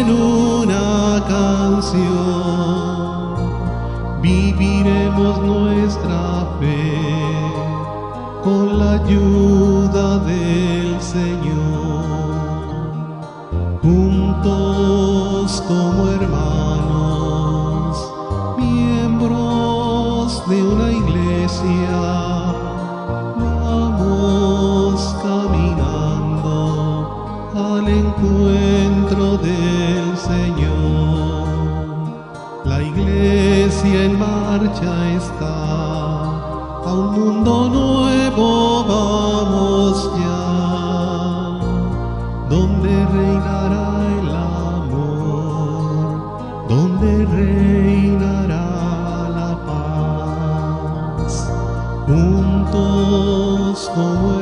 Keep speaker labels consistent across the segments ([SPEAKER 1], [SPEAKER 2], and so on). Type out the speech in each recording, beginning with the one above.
[SPEAKER 1] en una canción viviremos nuestra fe con la ayuda del Señor. Juntos como hermanos, miembros de una iglesia, vamos caminando al encuentro del iglesia en marcha está, a un mundo nuevo vamos ya, donde reinará el amor, donde reinará la paz. Juntos como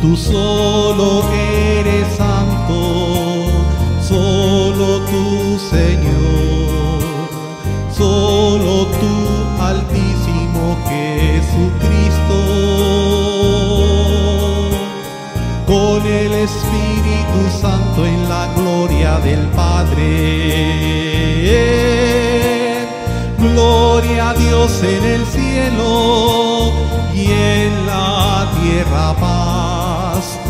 [SPEAKER 1] Tú solo eres santo, solo tú Señor, solo tú altísimo Jesucristo con el Espíritu Santo en la gloria del Padre. Gloria a Dios en el cielo y en la tierra paz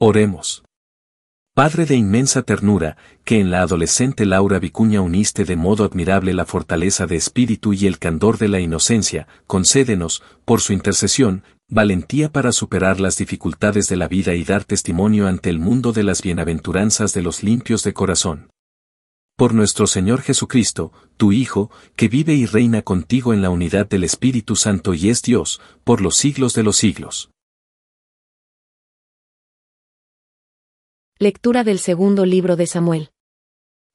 [SPEAKER 2] Oremos. Padre de inmensa ternura, que en la adolescente Laura Vicuña uniste de modo admirable la fortaleza de espíritu y el candor de la inocencia, concédenos, por su intercesión, valentía para superar las dificultades de la vida y dar testimonio ante el mundo de las bienaventuranzas de los limpios de corazón. Por nuestro Señor Jesucristo, tu Hijo, que vive y reina contigo en la unidad del Espíritu Santo y es Dios, por los siglos de los siglos.
[SPEAKER 3] Lectura del segundo libro de Samuel.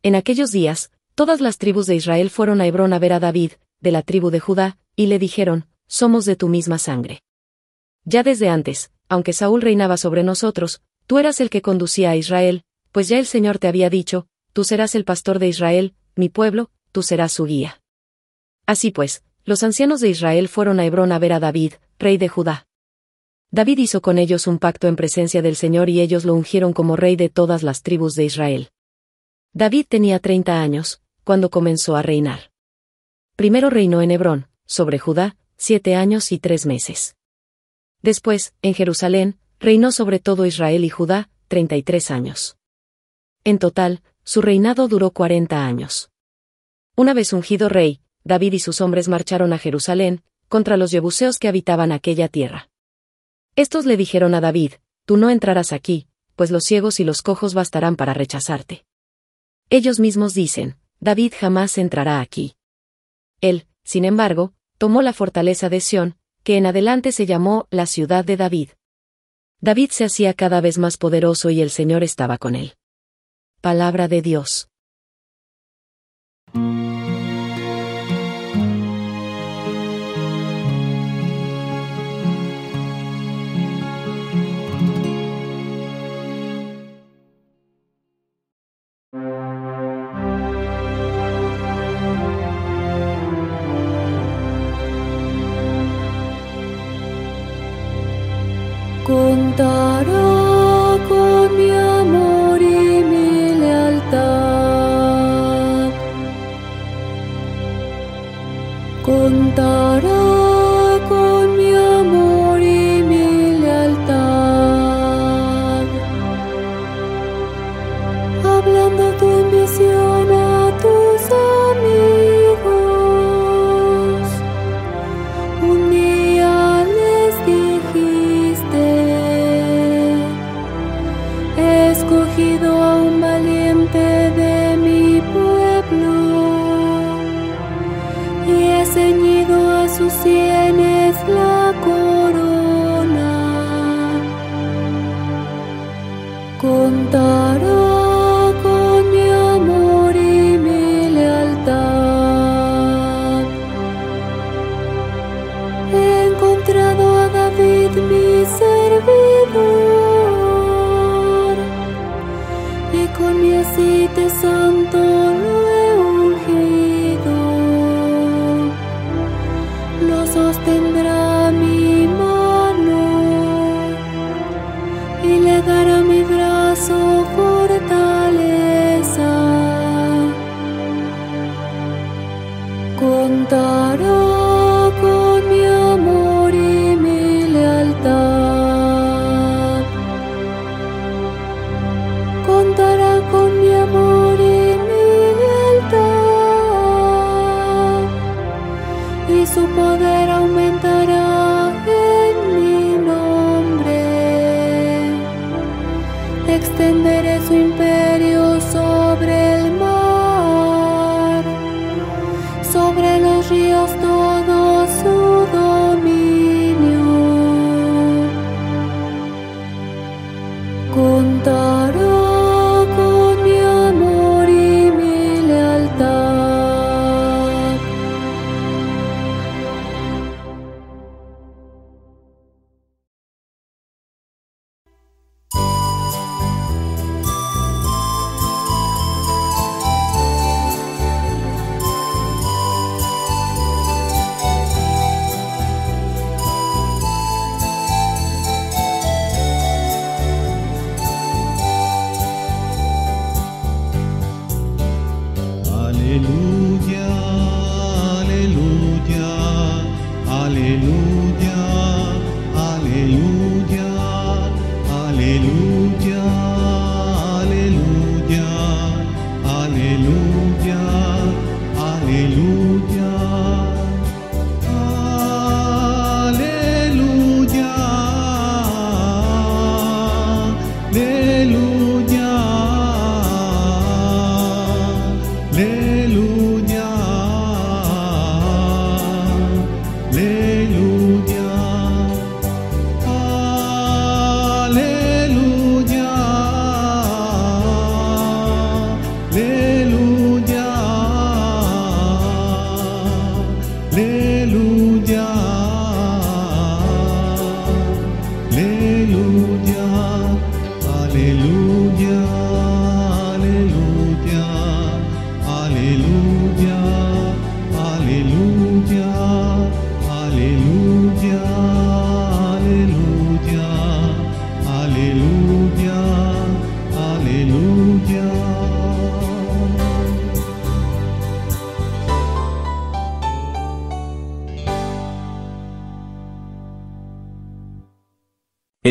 [SPEAKER 3] En aquellos días, todas las tribus de Israel fueron a Hebrón a ver a David, de la tribu de Judá, y le dijeron, Somos de tu misma sangre. Ya desde antes, aunque Saúl reinaba sobre nosotros, tú eras el que conducía a Israel, pues ya el Señor te había dicho, Tú serás el pastor de Israel, mi pueblo, tú serás su guía. Así pues, los ancianos de Israel fueron a Hebrón a ver a David, rey de Judá. David hizo con ellos un pacto en presencia del Señor y ellos lo ungieron como rey de todas las tribus de Israel. David tenía treinta años, cuando comenzó a reinar. Primero reinó en Hebrón, sobre Judá, siete años y tres meses. Después, en Jerusalén, reinó sobre todo Israel y Judá, treinta y tres años. En total, su reinado duró cuarenta años. Una vez ungido rey, David y sus hombres marcharon a Jerusalén, contra los yebuseos que habitaban aquella tierra. Estos le dijeron a David, Tú no entrarás aquí, pues los ciegos y los cojos bastarán para rechazarte. Ellos mismos dicen, David jamás entrará aquí. Él, sin embargo, tomó la fortaleza de Sión, que en adelante se llamó la ciudad de David. David se hacía cada vez más poderoso y el Señor estaba con él. Palabra de Dios.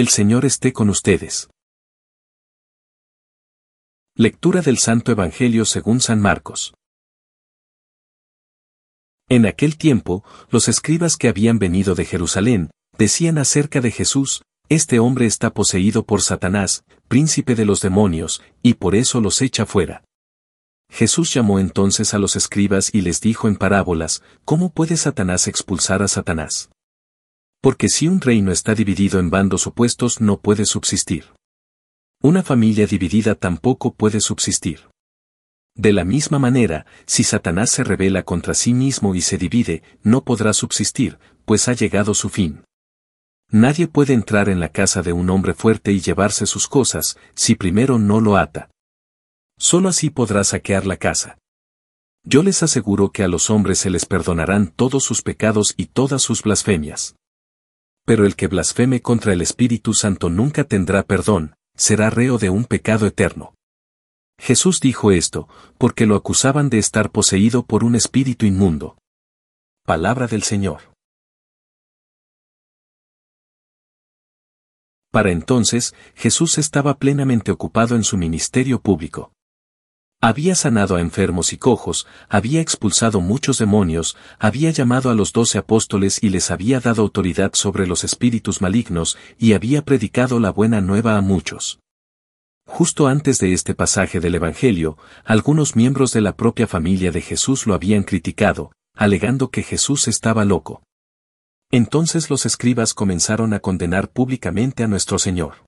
[SPEAKER 4] El
[SPEAKER 2] Señor esté con ustedes. Lectura del Santo Evangelio según San Marcos. En aquel tiempo, los escribas que habían venido de Jerusalén, decían acerca de Jesús, Este hombre está poseído por Satanás, príncipe de los demonios, y por eso los echa fuera. Jesús llamó entonces a los escribas y les dijo en parábolas, ¿Cómo puede Satanás expulsar a Satanás? Porque si un reino está dividido en bandos opuestos no puede subsistir. Una familia dividida tampoco puede subsistir. De la misma manera, si Satanás se rebela contra sí mismo y se divide, no podrá subsistir, pues ha llegado su fin. Nadie puede entrar en la casa de un hombre fuerte y llevarse sus cosas, si primero no lo ata. Solo así podrá saquear la casa. Yo les aseguro que a los hombres se les perdonarán todos sus pecados y todas sus blasfemias. Pero el que blasfeme contra el Espíritu Santo nunca tendrá perdón, será reo de un pecado eterno. Jesús dijo esto, porque lo acusaban de estar poseído por un espíritu inmundo. Palabra del Señor. Para entonces, Jesús estaba plenamente ocupado en su ministerio público. Había sanado a enfermos y cojos, había expulsado muchos demonios, había llamado a los doce apóstoles y les había dado autoridad sobre los espíritus malignos, y había predicado la buena nueva a muchos. Justo antes de este pasaje del Evangelio, algunos miembros de la propia familia de Jesús lo habían criticado, alegando que Jesús estaba loco. Entonces los escribas comenzaron a condenar públicamente a nuestro Señor.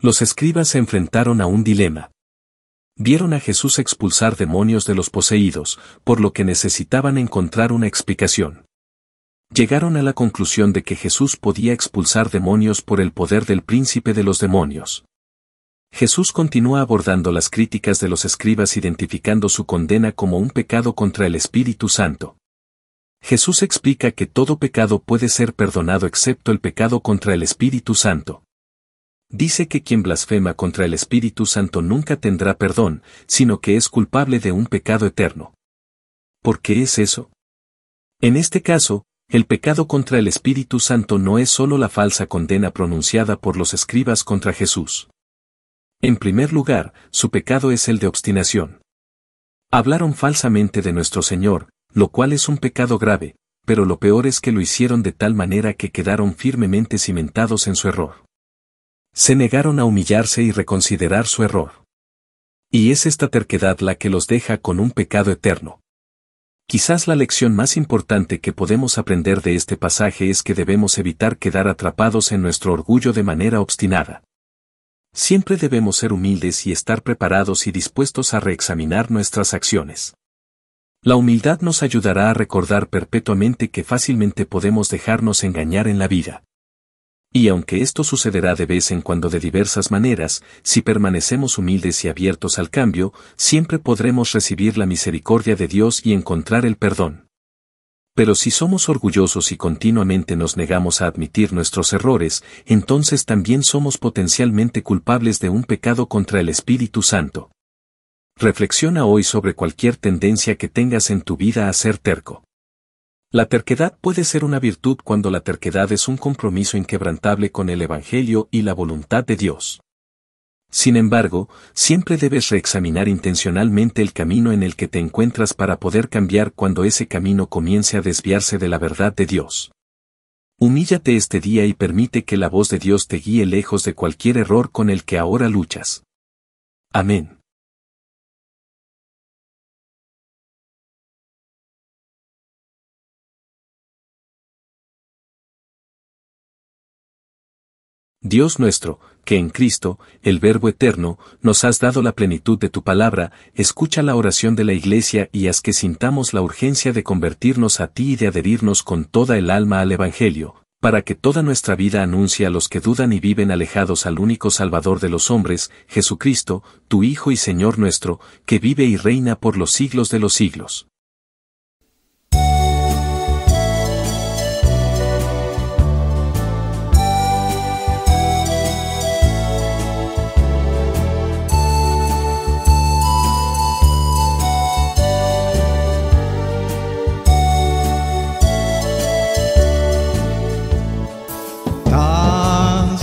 [SPEAKER 2] Los escribas se enfrentaron a un dilema. Vieron a Jesús expulsar demonios de los poseídos, por lo que necesitaban encontrar una explicación. Llegaron a la conclusión de que Jesús podía expulsar demonios por el poder del príncipe de los demonios. Jesús continúa abordando las críticas de los escribas identificando su condena como un pecado contra el Espíritu Santo. Jesús explica que todo pecado puede ser perdonado excepto el pecado contra el Espíritu Santo. Dice que quien blasfema contra el Espíritu Santo nunca tendrá perdón, sino que es culpable de un pecado eterno. ¿Por qué es eso? En este caso, el pecado contra el Espíritu Santo no es solo la falsa condena pronunciada por los escribas contra Jesús. En primer lugar, su pecado es el de obstinación. Hablaron falsamente de nuestro Señor, lo cual es un pecado grave, pero lo peor es que lo hicieron de tal manera que quedaron firmemente cimentados en su error. Se negaron a humillarse y reconsiderar su error. Y es esta terquedad la que los deja con un pecado eterno. Quizás la lección más importante que podemos aprender de este pasaje es que debemos evitar quedar atrapados en nuestro orgullo de manera obstinada. Siempre debemos ser humildes y estar preparados y dispuestos a reexaminar nuestras acciones. La humildad nos ayudará a recordar perpetuamente que fácilmente podemos dejarnos engañar en la vida. Y aunque esto sucederá de vez en cuando de diversas maneras, si permanecemos humildes y abiertos al cambio, siempre podremos recibir la misericordia de Dios y encontrar el perdón. Pero si somos orgullosos y continuamente nos negamos a admitir nuestros errores, entonces también somos potencialmente culpables de un pecado contra el Espíritu Santo. Reflexiona hoy sobre cualquier tendencia que tengas en tu vida a ser terco. La terquedad puede ser una virtud cuando la terquedad es un compromiso inquebrantable con el Evangelio y la voluntad de Dios. Sin embargo, siempre debes reexaminar intencionalmente el camino en el que te encuentras para poder cambiar cuando ese camino comience a desviarse de la verdad de Dios. Humíllate este día y permite que la voz de Dios te guíe lejos de cualquier error con el que ahora luchas. Amén. Dios nuestro, que en Cristo, el Verbo eterno, nos has dado la plenitud de tu palabra, escucha la oración de la Iglesia y haz que sintamos la urgencia de convertirnos a ti y de adherirnos con toda el alma al Evangelio, para que toda nuestra vida anuncie a los que dudan y viven alejados al único Salvador de los hombres, Jesucristo, tu Hijo y Señor nuestro, que vive y reina por los siglos de los siglos.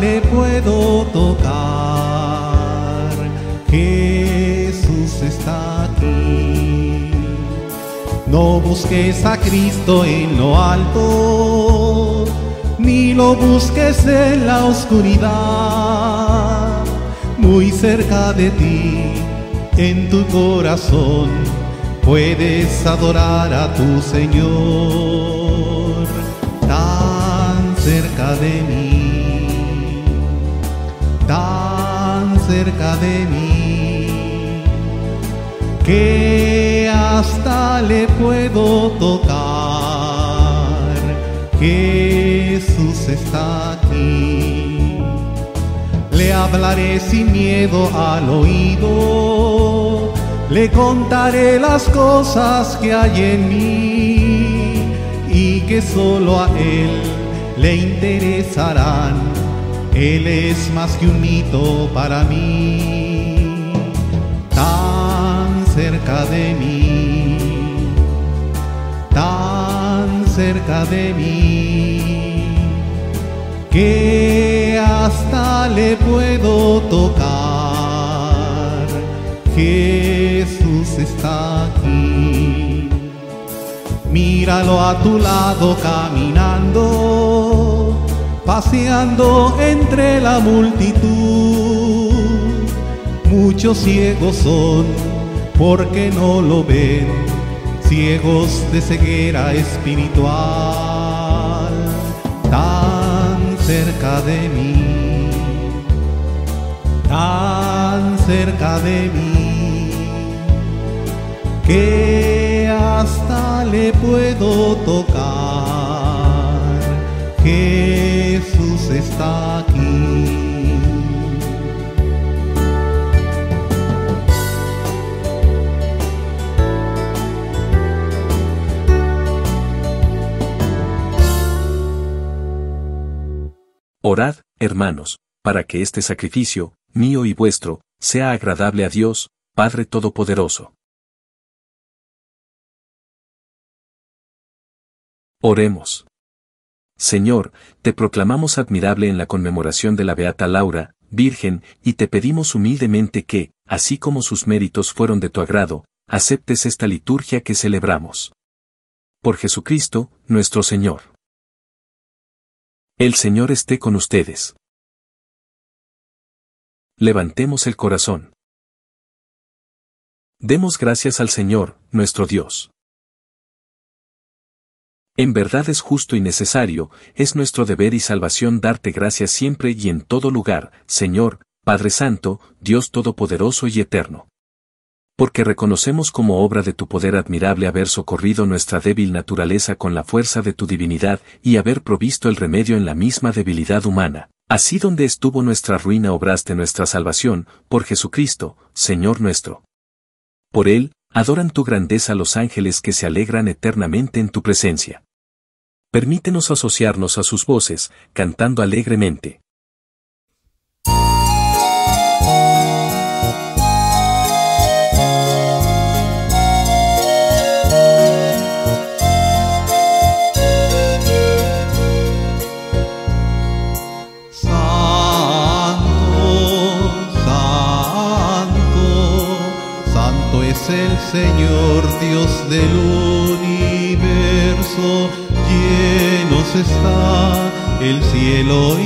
[SPEAKER 1] le puedo tocar. Jesús está aquí. No busques a Cristo en lo alto, ni lo busques en la oscuridad. Muy cerca de ti, en tu corazón, puedes adorar a tu Señor. Tan cerca de mí cerca de mí que hasta le puedo tocar. Jesús está aquí. Le hablaré sin miedo al oído, le contaré las cosas que hay en mí y que solo a Él le interesarán él es más que un mito para mí, tan cerca de mí, tan cerca de mí, que hasta le puedo tocar. Jesús está aquí. Míralo a tu lado caminando, paseando entre la multitud. Muchos ciegos son porque no lo ven, ciegos de ceguera espiritual, tan cerca de mí, tan cerca de mí, que hasta le puedo tocar. Está aquí.
[SPEAKER 2] Orad, hermanos, para que este sacrificio, mío y vuestro, sea agradable a Dios, Padre Todopoderoso. Oremos. Señor, te proclamamos admirable en la conmemoración de la Beata Laura, Virgen, y te pedimos humildemente que, así como sus méritos fueron de tu agrado, aceptes esta liturgia que celebramos. Por Jesucristo, nuestro Señor. El Señor esté con ustedes. Levantemos el corazón. Demos gracias al Señor, nuestro Dios. En verdad es justo y necesario, es nuestro deber y salvación darte gracias siempre y en todo lugar, Señor, Padre Santo, Dios Todopoderoso y Eterno porque reconocemos como obra de tu poder admirable haber socorrido nuestra débil naturaleza con la fuerza de tu divinidad y haber provisto el remedio en la misma debilidad humana. Así donde estuvo nuestra ruina obraste nuestra salvación, por Jesucristo, Señor nuestro. Por Él, adoran tu grandeza los ángeles que se alegran eternamente en tu presencia. Permítenos asociarnos a sus voces, cantando alegremente.
[SPEAKER 1] el Señor Dios del universo, el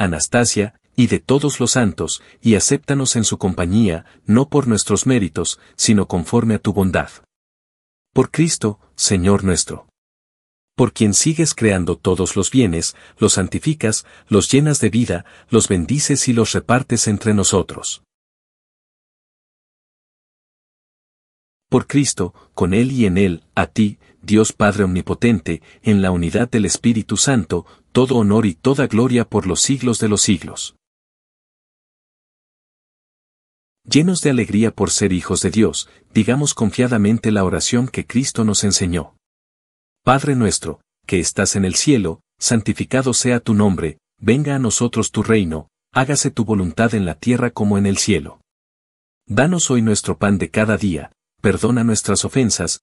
[SPEAKER 2] Anastasia, y de todos los santos, y acéptanos en su compañía, no por nuestros méritos, sino conforme a tu bondad. Por Cristo, Señor nuestro. Por quien sigues creando todos los bienes, los santificas, los llenas de vida, los bendices y los repartes entre nosotros. Por Cristo, con Él y en Él, a ti, Dios Padre Omnipotente, en la unidad del Espíritu Santo, todo honor y toda gloria por los siglos de los siglos. Llenos de alegría por ser hijos de Dios, digamos confiadamente la oración que Cristo nos enseñó. Padre nuestro, que estás en el cielo, santificado sea tu nombre, venga a nosotros tu reino, hágase tu voluntad en la tierra como en el cielo. Danos hoy nuestro pan de cada día, perdona nuestras ofensas,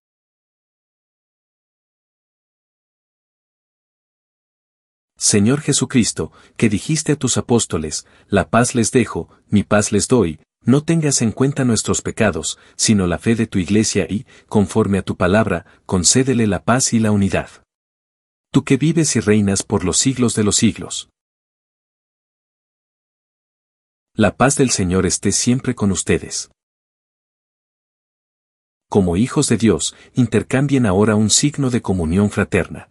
[SPEAKER 2] Señor Jesucristo, que dijiste a tus apóstoles, la paz les dejo, mi paz les doy, no tengas en cuenta nuestros pecados, sino la fe de tu iglesia y, conforme a tu palabra, concédele la paz y la unidad. Tú que vives y reinas por los siglos de los siglos. La paz del Señor esté siempre con ustedes. Como hijos de Dios, intercambien ahora un signo de comunión fraterna.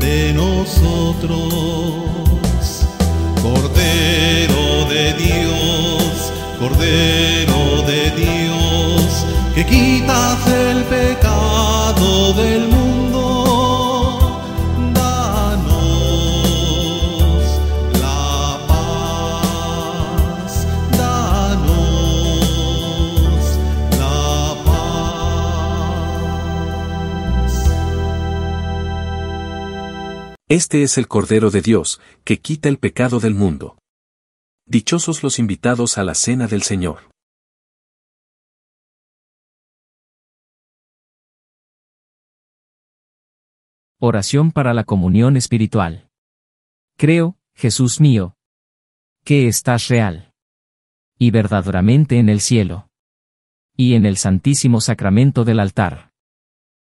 [SPEAKER 1] de nosotros. Cordero de Dios, Cordero de Dios, que quitas el pecado del mundo,
[SPEAKER 2] Este es el Cordero de Dios, que quita el pecado del mundo. Dichosos los invitados a la cena del Señor.
[SPEAKER 5] Oración para la comunión espiritual. Creo, Jesús mío, que estás real y verdaderamente en el cielo y en el santísimo sacramento del altar.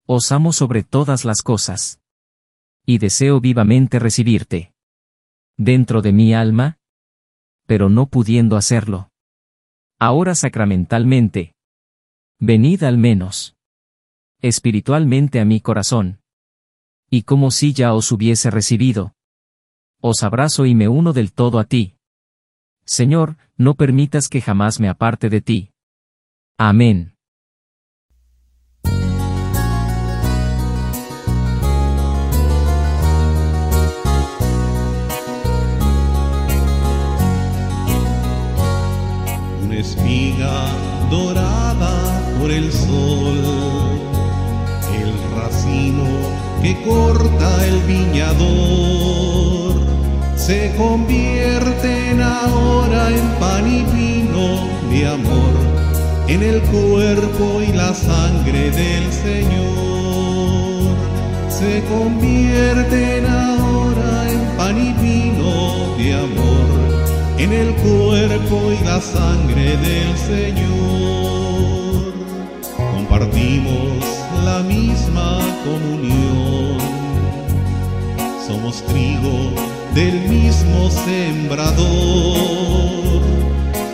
[SPEAKER 5] Os amo sobre todas las cosas y deseo vivamente recibirte dentro de mi alma, pero no pudiendo hacerlo. Ahora sacramentalmente. Venid al menos espiritualmente a mi corazón y como si ya os hubiese recibido. Os abrazo y me uno del todo a ti. Señor, no permitas que jamás me aparte de ti. Amén.
[SPEAKER 1] Viñador, se convierten ahora en pan y vino de amor, en el cuerpo y la sangre del Señor, se convierten ahora en pan y vino de amor en el cuerpo y la sangre del Señor. Compartimos la misma comunión. Somos trigo del mismo sembrador.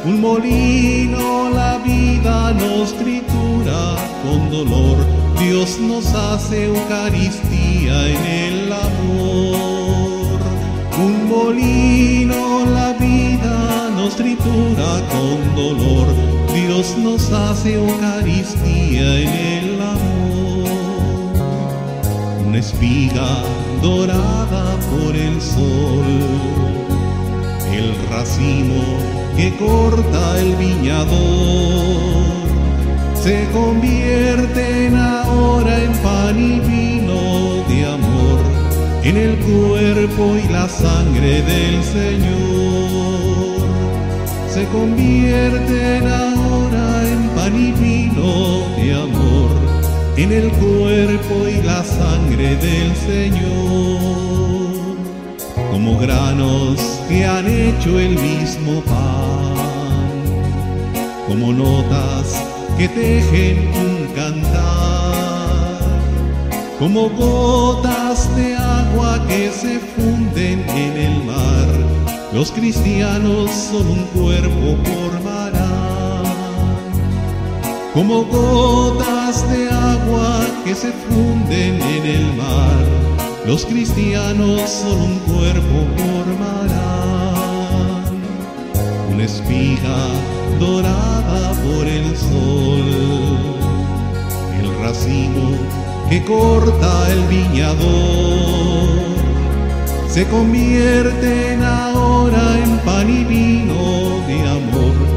[SPEAKER 1] Un molino la vida nos tritura con dolor. Dios nos hace Eucaristía en el amor. Un molino la vida nos tritura con dolor, Dios nos hace Eucaristía en el amor. Una espiga dorada por el sol, el racimo que corta el viñador, se convierten ahora en pan y vino de amor en el cuerpo y la sangre del Señor. Se convierten ahora en pan y vino de amor, en el cuerpo y la sangre del Señor. Como granos que han hecho el mismo pan, como notas que tejen un cantar, como gotas de agua que se funden en el mar, los cristianos son un cuerpo formarán, como gotas de agua que se funden en el mar, los cristianos son un cuerpo formarán, una espiga dorada por el sol, el racimo que corta el viñador, se convierten ahora en pan y vino de amor,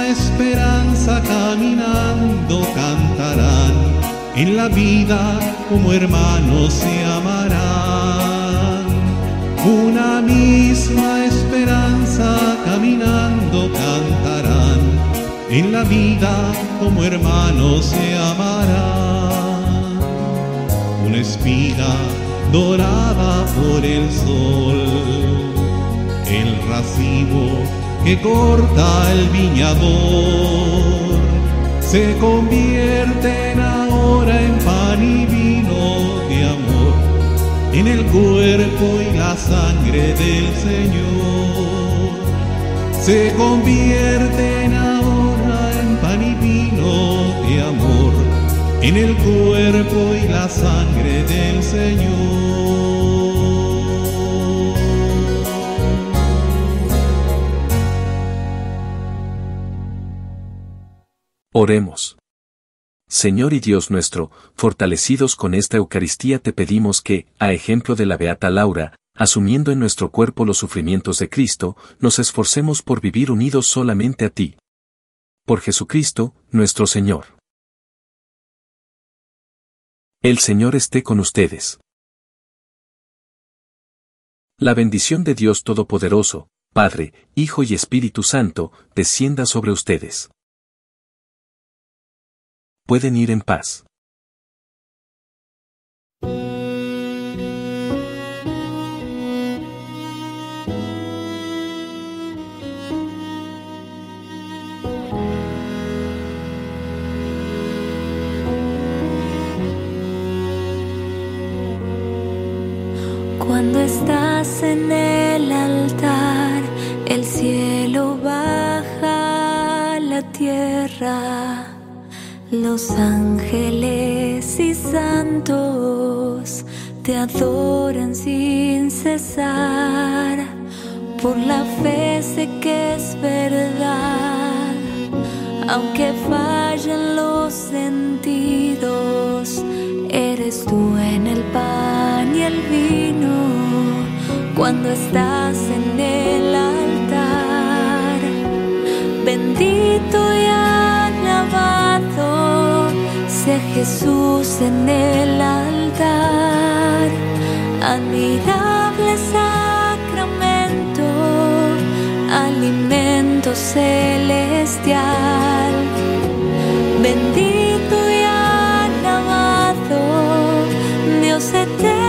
[SPEAKER 1] cantarán, en la vida como hermanos se amarán. Una misma esperanza caminando cantarán, en la vida como hermanos se amarán. Una espiga dorada por el sol, el racimo que corta el viñador, se convierten ahora en pan y vino de amor, en el cuerpo y la sangre del Señor, se convierten ahora en pan y vino de amor, en el cuerpo y la sangre del Señor.
[SPEAKER 2] Oremos. Señor y Dios nuestro, fortalecidos con esta Eucaristía te pedimos que, a ejemplo de la Beata Laura, asumiendo en nuestro cuerpo los sufrimientos de Cristo, nos esforcemos por vivir unidos solamente a ti. Por Jesucristo, nuestro Señor. El Señor esté con ustedes. La bendición de Dios Todopoderoso, Padre, Hijo y Espíritu Santo, descienda sobre ustedes. Pueden ir en paz.
[SPEAKER 4] Cuando estás en el altar, el cielo baja a la tierra. Los ángeles y santos te adoran sin cesar. Por la fe sé que es verdad, aunque fallen los sentidos, eres tú en el pan y el vino. Cuando estás en el altar, bendito y alabado sea Jesús en el altar. Admirable sacramento, alimento celestial. Bendito y alabado, Dios eterno